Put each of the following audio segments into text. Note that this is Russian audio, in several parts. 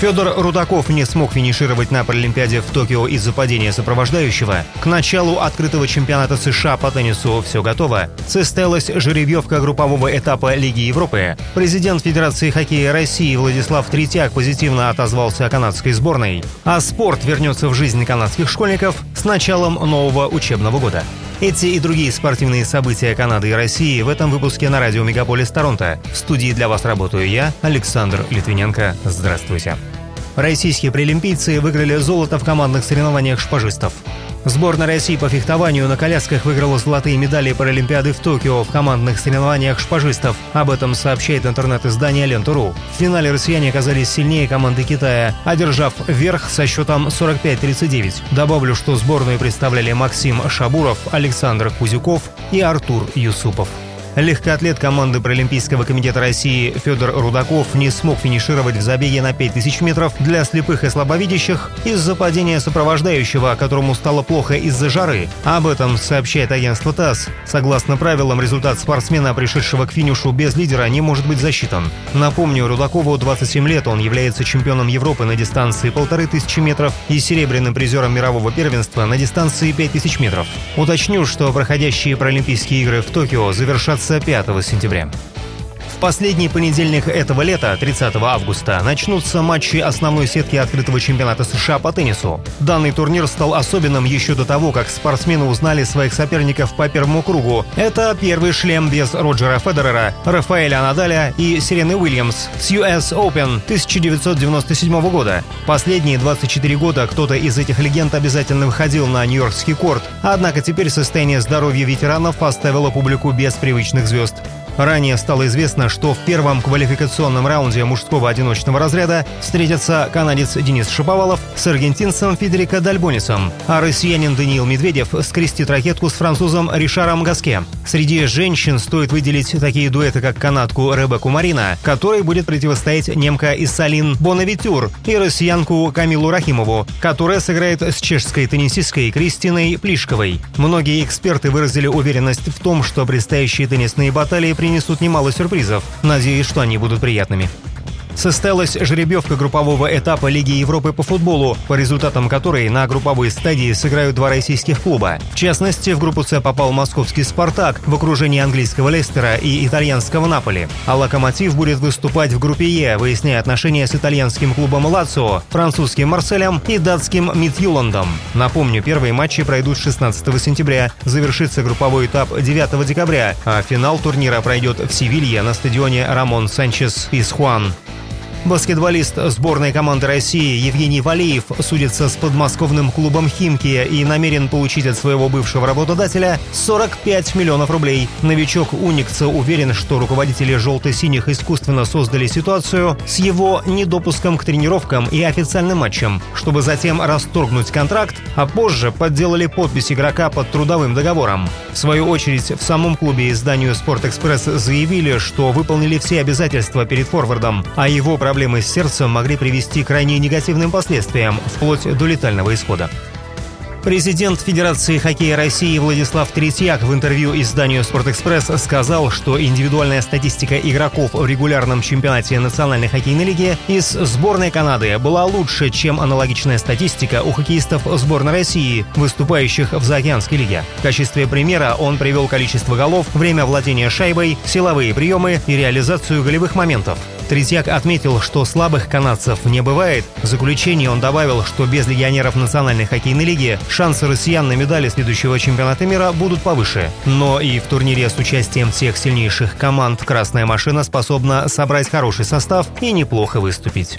Федор Рудаков не смог финишировать на Паралимпиаде в Токио из-за падения сопровождающего. К началу открытого чемпионата США по теннису все готово. Состоялась жеребьевка группового этапа Лиги Европы. Президент Федерации хоккея России Владислав Третьяк позитивно отозвался о канадской сборной. А спорт вернется в жизнь канадских школьников с началом нового учебного года. Эти и другие спортивные события Канады и России в этом выпуске на радио Мегаполис Торонто. В студии для вас работаю я, Александр Литвиненко. Здравствуйте. Российские пролимпийцы выиграли золото в командных соревнованиях шпажистов. Сборная России по фехтованию на колясках выиграла золотые медали Паралимпиады в Токио в командных соревнованиях шпажистов. Об этом сообщает интернет-издание Лента.ру. В финале россияне оказались сильнее команды Китая, одержав верх со счетом 45-39. Добавлю, что сборную представляли Максим Шабуров, Александр Кузюков и Артур Юсупов. Легкоатлет команды Паралимпийского комитета России Федор Рудаков не смог финишировать в забеге на 5000 метров для слепых и слабовидящих из-за падения сопровождающего, которому стало плохо из-за жары. Об этом сообщает агентство ТАСС. Согласно правилам, результат спортсмена, пришедшего к финишу без лидера, не может быть засчитан. Напомню, Рудакову 27 лет, он является чемпионом Европы на дистанции 1500 метров и серебряным призером мирового первенства на дистанции 5000 метров. Уточню, что проходящие Паралимпийские игры в Токио завершатся 5 сентября последний понедельник этого лета, 30 августа, начнутся матчи основной сетки открытого чемпионата США по теннису. Данный турнир стал особенным еще до того, как спортсмены узнали своих соперников по первому кругу. Это первый шлем без Роджера Федерера, Рафаэля Надаля и Сирены Уильямс с US Open 1997 года. Последние 24 года кто-то из этих легенд обязательно выходил на Нью-Йоркский корт, однако теперь состояние здоровья ветеранов поставило публику без привычных звезд. Ранее стало известно, что в первом квалификационном раунде мужского одиночного разряда встретятся канадец Денис Шаповалов с аргентинцем Федерико Дальбонисом, а россиянин Даниил Медведев скрестит ракетку с французом Ришаром Гаске. Среди женщин стоит выделить такие дуэты, как канадку Ребекку Марина, которой будет противостоять немка Иссалин Бонавитюр и россиянку Камилу Рахимову, которая сыграет с чешской теннисисткой Кристиной Плишковой. Многие эксперты выразили уверенность в том, что предстоящие теннисные баталии при принесут немало сюрпризов. Надеюсь, что они будут приятными состоялась жеребьевка группового этапа Лиги Европы по футболу, по результатам которой на групповой стадии сыграют два российских клуба. В частности, в группу С попал московский «Спартак» в окружении английского «Лестера» и итальянского «Наполи». А «Локомотив» будет выступать в группе Е, выясняя отношения с итальянским клубом «Лацио», французским «Марселем» и датским «Мидьюландом». Напомню, первые матчи пройдут 16 сентября, завершится групповой этап 9 декабря, а финал турнира пройдет в Севилье на стадионе Рамон Санчес из Хуан. Баскетболист сборной команды России Евгений Валиев судится с подмосковным клубом «Химки» и намерен получить от своего бывшего работодателя 45 миллионов рублей. Новичок Уникса уверен, что руководители «желто-синих» искусственно создали ситуацию с его недопуском к тренировкам и официальным матчам, чтобы затем расторгнуть контракт, а позже подделали подпись игрока под трудовым договором. В свою очередь, в самом клубе изданию «Спортэкспресс» заявили, что выполнили все обязательства перед форвардом, а его проблемы с сердцем могли привести к крайне негативным последствиям, вплоть до летального исхода. Президент Федерации хоккея России Владислав Третьяк в интервью изданию «Спортэкспресс» сказал, что индивидуальная статистика игроков в регулярном чемпионате Национальной хоккейной лиги из сборной Канады была лучше, чем аналогичная статистика у хоккеистов сборной России, выступающих в Заокеанской лиге. В качестве примера он привел количество голов, время владения шайбой, силовые приемы и реализацию голевых моментов. Третьяк отметил, что слабых канадцев не бывает. В заключении он добавил, что без легионеров Национальной хоккейной лиги шансы россиян на медали следующего чемпионата мира будут повыше. Но и в турнире с участием всех сильнейших команд «Красная машина» способна собрать хороший состав и неплохо выступить.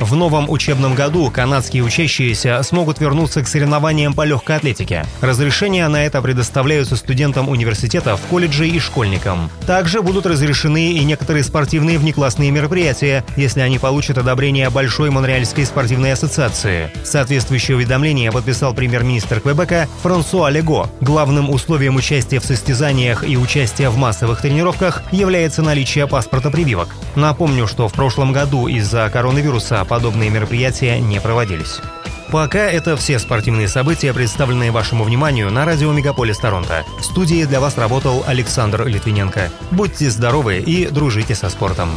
В новом учебном году канадские учащиеся смогут вернуться к соревнованиям по легкой атлетике. Разрешения на это предоставляются студентам университетов, колледжей и школьникам. Также будут разрешены и некоторые спортивные внеклассные мероприятия, если они получат одобрение Большой Монреальской спортивной ассоциации. Соответствующее уведомление подписал премьер-министр Квебека Франсуа Лего. Главным условием участия в состязаниях и участия в массовых тренировках является наличие паспорта прививок. Напомню, что в прошлом году из-за коронавируса подобные мероприятия не проводились. Пока это все спортивные события, представленные вашему вниманию на радио Мегаполис Торонто. В студии для вас работал Александр Литвиненко. Будьте здоровы и дружите со спортом.